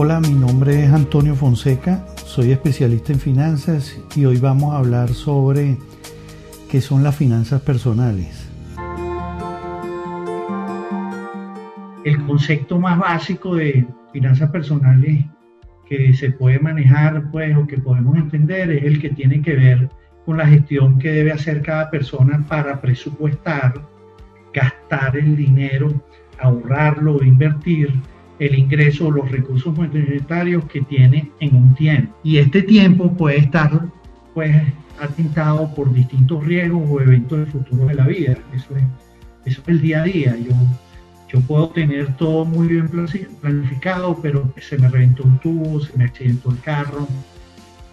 Hola, mi nombre es Antonio Fonseca, soy especialista en finanzas y hoy vamos a hablar sobre qué son las finanzas personales. El concepto más básico de finanzas personales que se puede manejar pues o que podemos entender es el que tiene que ver con la gestión que debe hacer cada persona para presupuestar, gastar el dinero, ahorrarlo, invertir el ingreso o los recursos monetarios que tiene en un tiempo. Y este tiempo puede estar pues atentado por distintos riesgos o eventos del futuro de la vida. Eso es, eso es el día a día. Yo, yo puedo tener todo muy bien planificado, pero se me reventó un tubo, se me accidentó el carro,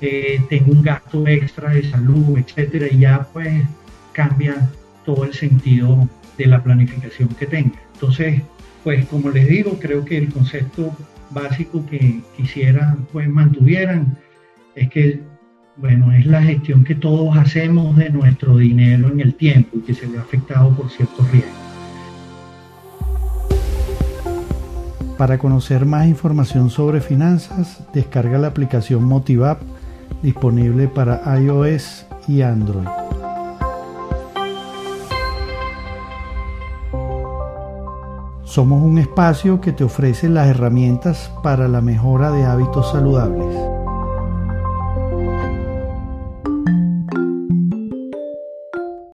eh, tengo un gasto extra de salud, etcétera, y ya pues cambia todo el sentido de la planificación que tenga. Entonces, pues como les digo, creo que el concepto básico que quisiera pues mantuvieran es que, bueno, es la gestión que todos hacemos de nuestro dinero en el tiempo y que se ve afectado por ciertos riesgos. Para conocer más información sobre finanzas, descarga la aplicación MotivaP disponible para iOS y Android. Somos un espacio que te ofrece las herramientas para la mejora de hábitos saludables.